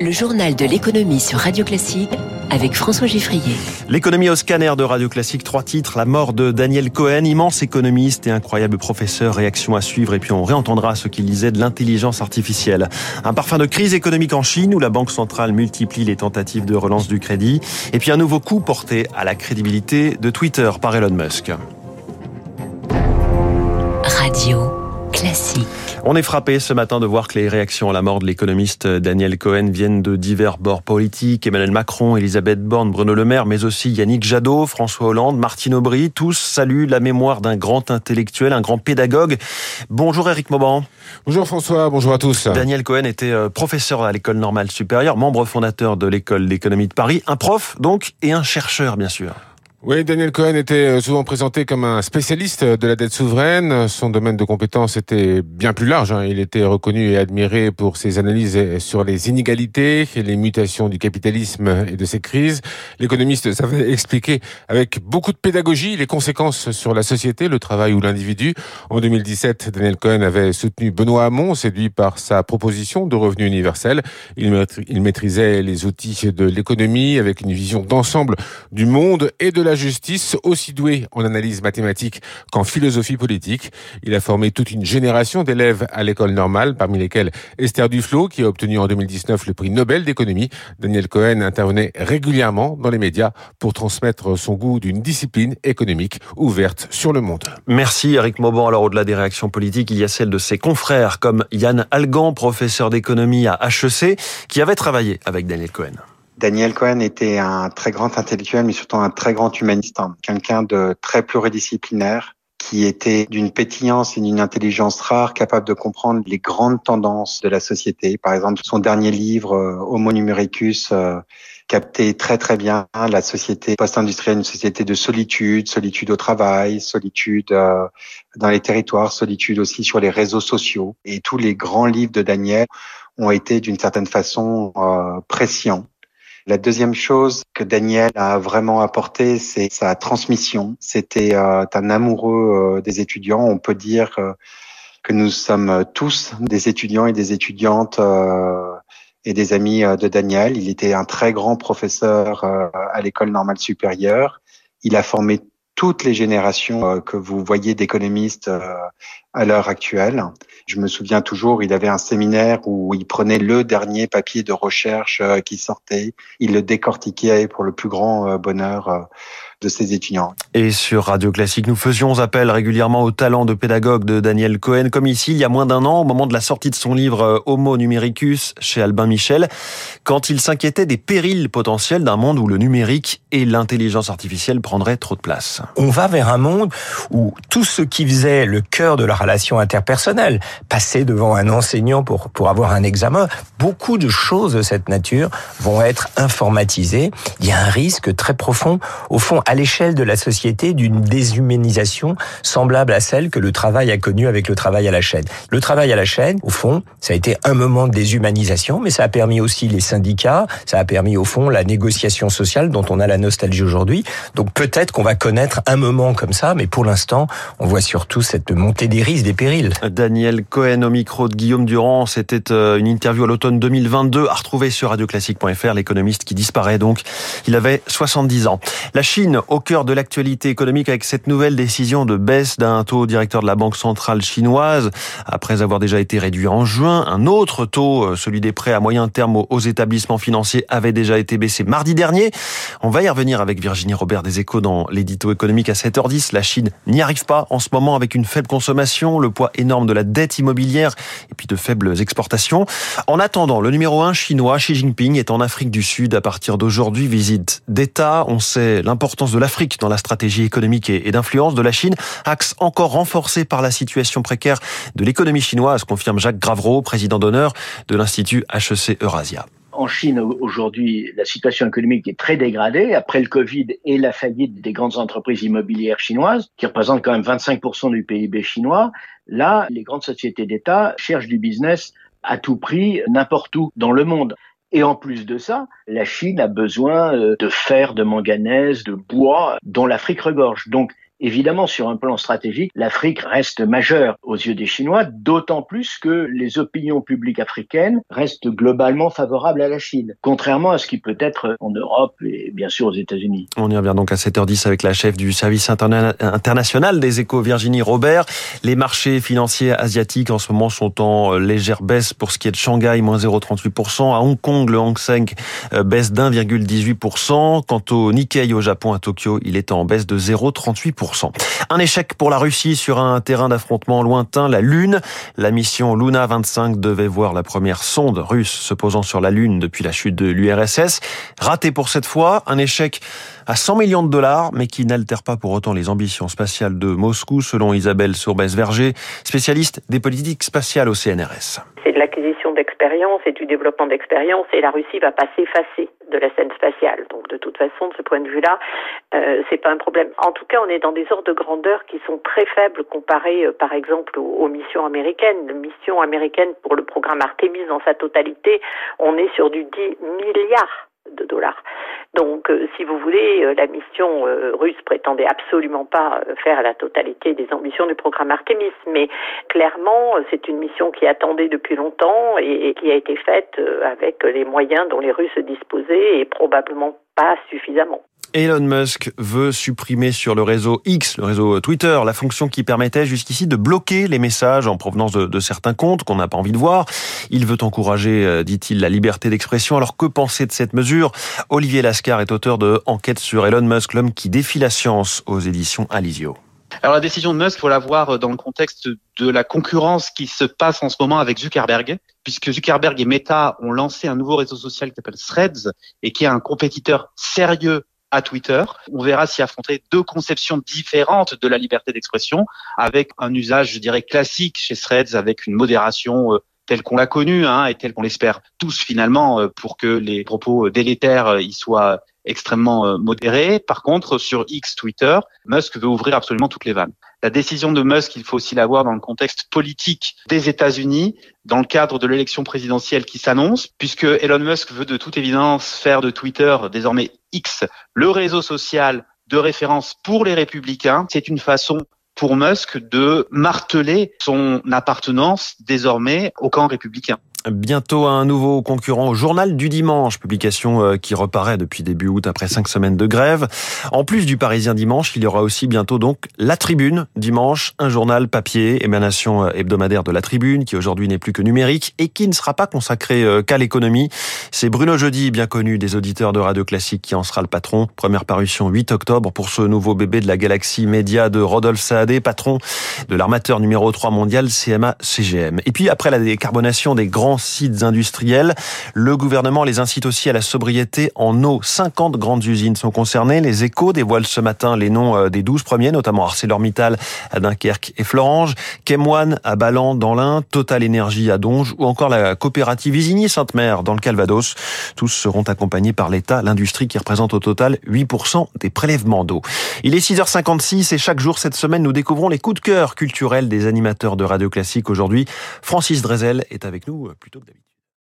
Le journal de l'économie sur Radio Classique avec François Giffrier. L'économie au scanner de Radio Classique, trois titres. La mort de Daniel Cohen, immense économiste et incroyable professeur. Réaction à suivre et puis on réentendra ce qu'il disait de l'intelligence artificielle. Un parfum de crise économique en Chine où la Banque centrale multiplie les tentatives de relance du crédit. Et puis un nouveau coup porté à la crédibilité de Twitter par Elon Musk. Radio Classique. On est frappé ce matin de voir que les réactions à la mort de l'économiste Daniel Cohen viennent de divers bords politiques. Emmanuel Macron, Elisabeth Borne, Bruno Le Maire, mais aussi Yannick Jadot, François Hollande, Martine Aubry. Tous saluent la mémoire d'un grand intellectuel, un grand pédagogue. Bonjour Eric Mauban. Bonjour François, bonjour à tous. Daniel Cohen était euh, professeur à l'école normale supérieure, membre fondateur de l'école d'économie de Paris, un prof donc et un chercheur bien sûr. Oui, Daniel Cohen était euh, souvent présenté comme un spécialiste de la dette souveraine. Son domaine de compétence était bien plus large. Hein. Il était reconnu et admiré pour ses analyses sur les inégalités, les mutations du capitalisme et de ses crises. L'économiste savait expliquer avec beaucoup de pédagogie les conséquences sur la société, le travail ou l'individu. En 2017, Daniel Cohen avait soutenu Benoît Hamon, séduit par sa proposition de revenu universel. Il maîtrisait les outils de l'économie avec une vision d'ensemble du monde et de la justice, aussi doué en analyse mathématique qu'en philosophie politique. Il a formé toute une génération d'élèves à l'école normale, parmi lesquels Esther Duflo, qui a obtenu en 2019 le prix Nobel d'économie. Daniel Cohen intervenait régulièrement dans les médias pour transmettre son goût d'une discipline économique ouverte sur le monde. Merci Eric Mauban. Alors au-delà des réactions politiques, il y a celle de ses confrères comme Yann Algan, professeur d'économie à HEC, qui avait travaillé avec Daniel Cohen. Daniel Cohen était un très grand intellectuel, mais surtout un très grand humaniste, hein. quelqu'un de très pluridisciplinaire, qui était d'une pétillance et d'une intelligence rare, capable de comprendre les grandes tendances de la société. Par exemple, son dernier livre, euh, Homo numericus, euh, captait très très bien la société post-industrielle, une société de solitude, solitude au travail, solitude euh, dans les territoires, solitude aussi sur les réseaux sociaux. Et tous les grands livres de Daniel ont été d'une certaine façon euh, la deuxième chose que Daniel a vraiment apporté, c'est sa transmission. C'était euh, un amoureux euh, des étudiants. On peut dire euh, que nous sommes tous des étudiants et des étudiantes et des amis de Daniel. Il était un très grand professeur à l'école normale supérieure. Il a formé toutes les générations que vous voyez d'économistes à l'heure actuelle. Je me souviens toujours, il avait un séminaire où il prenait le dernier papier de recherche euh, qui sortait, il le décortiquait pour le plus grand euh, bonheur euh, de ses étudiants. Et sur Radio Classique, nous faisions appel régulièrement au talent de pédagogue de Daniel Cohen, comme ici il y a moins d'un an, au moment de la sortie de son livre Homo Numericus chez Albin Michel, quand il s'inquiétait des périls potentiels d'un monde où le numérique et l'intelligence artificielle prendraient trop de place. On va vers un monde où tout ce qui faisait le cœur de la relation interpersonnelle, passer devant un enseignant pour, pour avoir un examen, beaucoup de choses de cette nature vont être informatisées. Il y a un risque très profond, au fond, à l'échelle de la société, d'une déshumanisation semblable à celle que le travail a connue avec le travail à la chaîne. Le travail à la chaîne, au fond, ça a été un moment de déshumanisation, mais ça a permis aussi les syndicats, ça a permis au fond la négociation sociale dont on a la nostalgie aujourd'hui. Donc peut-être qu'on va connaître un moment comme ça, mais pour l'instant, on voit surtout cette montée des risques, des périls. Daniel Cohen au micro de Guillaume Durand, c'était euh, une interview à l'automne 2022 à retrouver sur radioclassique.fr, l'économiste qui disparaît donc. Il avait 70 ans. La Chine au cœur de l'actualité économique avec cette nouvelle décision de baisse d'un taux directeur de la Banque centrale chinoise après avoir déjà été réduit en juin. Un autre taux, euh, celui des prêts à moyen terme aux établissements financiers, avait déjà été baissé mardi dernier. On va y revenir avec Virginie Robert des Échos dans l'édito économique à 7h10. La Chine n'y arrive pas en ce moment avec une faible consommation, le poids énorme de la dette immobilière et puis de faibles exportations. En attendant, le numéro 1 chinois, Xi Jinping, est en Afrique du Sud à partir d'aujourd'hui, visite d'État. On sait l'importance de l'Afrique dans la stratégie économique et d'influence de la Chine, axe encore renforcé par la situation précaire de l'économie chinoise, confirme Jacques Gravreau, président d'honneur de l'Institut HEC Eurasia. En Chine, aujourd'hui, la situation économique est très dégradée après le Covid et la faillite des grandes entreprises immobilières chinoises, qui représentent quand même 25% du PIB chinois. Là, les grandes sociétés d'État cherchent du business à tout prix n'importe où dans le monde. Et en plus de ça, la Chine a besoin euh, de fer, de manganèse, de bois dont l'Afrique regorge. Donc, Évidemment, sur un plan stratégique, l'Afrique reste majeure aux yeux des Chinois, d'autant plus que les opinions publiques africaines restent globalement favorables à la Chine, contrairement à ce qui peut être en Europe et bien sûr aux États-Unis. On y revient donc à 7h10 avec la chef du service international des échos, Virginie Robert. Les marchés financiers asiatiques en ce moment sont en légère baisse pour ce qui est de Shanghai, moins 0,38%. À Hong Kong, le Hang Seng euh, baisse d'1,18%. Quant au Nikkei au Japon, à Tokyo, il est en baisse de 0,38%. Un échec pour la Russie sur un terrain d'affrontement lointain, la Lune. La mission Luna 25 devait voir la première sonde russe se posant sur la Lune depuis la chute de l'URSS. Raté pour cette fois, un échec à 100 millions de dollars, mais qui n'altère pas pour autant les ambitions spatiales de Moscou, selon Isabelle Sourbès-Verger, spécialiste des politiques spatiales au CNRS. D'expérience et du développement d'expérience, et la Russie va pas s'effacer de la scène spatiale. Donc de toute façon, de ce point de vue-là, euh, c'est pas un problème. En tout cas, on est dans des ordres de grandeur qui sont très faibles comparés, euh, par exemple, aux, aux, missions américaines. La mission américaine pour le programme Artemis dans sa totalité, on est sur du 10 milliards Donc, euh, si vous voulez, euh, la mission euh, russe prétendait absolument pas faire la totalité des ambitions du programme Artemis, mais clairement, c'est une mission qui attendait depuis longtemps et qui a été faite avec les moyens dont les Russes disposaient et probablement pas suffisamment. Elon Musk veut supprimer sur le réseau X, le réseau Twitter, la fonction qui permettait jusqu'ici de bloquer les messages en provenance de, certains comptes qu'on n'a pas envie de voir. Il veut encourager, euh, dit-il, la liberté d'expression. Alors que penser de cette mesure? Olivier Lascar est auteur de Enquête sur Elon Musk, l'homme qui défie la science aux éditions Alizio. Alors la décision de Musk, faut la voir dans le contexte de la concurrence qui se passe en ce moment avec Zuckerberg, puisque Zuckerberg et Meta ont lancé un nouveau réseau social qui s'appelle Threads et qui est un compétiteur sérieux à Twitter. On verra s'y affronter deux conceptions différentes de la liberté d'expression, avec un usage, je dirais, classique chez Threads, avec une modération euh, telle qu'on l'a connue hein, et telle qu'on l'espère tous finalement, euh, pour que les propos délétères euh, y soient extrêmement modérés. Par contre, sur X Twitter, Musk veut ouvrir absolument toutes les vannes. La décision de Musk, il faut aussi la voir dans le contexte politique des États-Unis, dans le cadre de l'élection présidentielle qui s'annonce, puisque Elon Musk veut de toute évidence faire de Twitter désormais X le réseau social de référence pour les républicains. C'est une façon pour Musk de marteler son appartenance désormais au camp républicain. Bientôt un nouveau concurrent au journal du dimanche, publication euh, qui reparaît depuis début août après cinq semaines de grève. En plus du Parisien dimanche, il y aura aussi bientôt donc La Tribune dimanche, un journal papier, émanation euh, hebdomadaire de La Tribune, qui aujourd'hui n'est plus que numérique et qui ne sera pas consacré euh, qu'à l'économie. C'est Bruno Jeudi, bien connu des auditeurs de Radio Classique, qui en sera le patron. Première parution 8 octobre pour ce nouveau bébé de la galaxie média de Rodolphe Saadé, patron de l'armateur numéro 3 mondial CMA-CGM. Et puis après la décarbonation des grands sites industriels. Le gouvernement les incite aussi à la sobriété en eau. 50 grandes usines sont concernées. Les échos dévoilent ce matin les noms euh, des 12 premiers, notamment ArcelorMittal à Dunkerque et Florange, Chemwan à Ballan dans l'Ain, Total Énergie à Donge ou encore la coopérative Isigny-Sainte-Mère dans le Calvados. Tous seront accompagnés par l'État, l'industrie qui représente au total 8% des prélèvements d'eau. Il est 6h56 et chaque jour cette semaine, nous découvrons les coups de cœur culturels des animateurs de Radio Classique. Aujourd'hui, Francis Drezel est avec nous plutôt que d'habitude.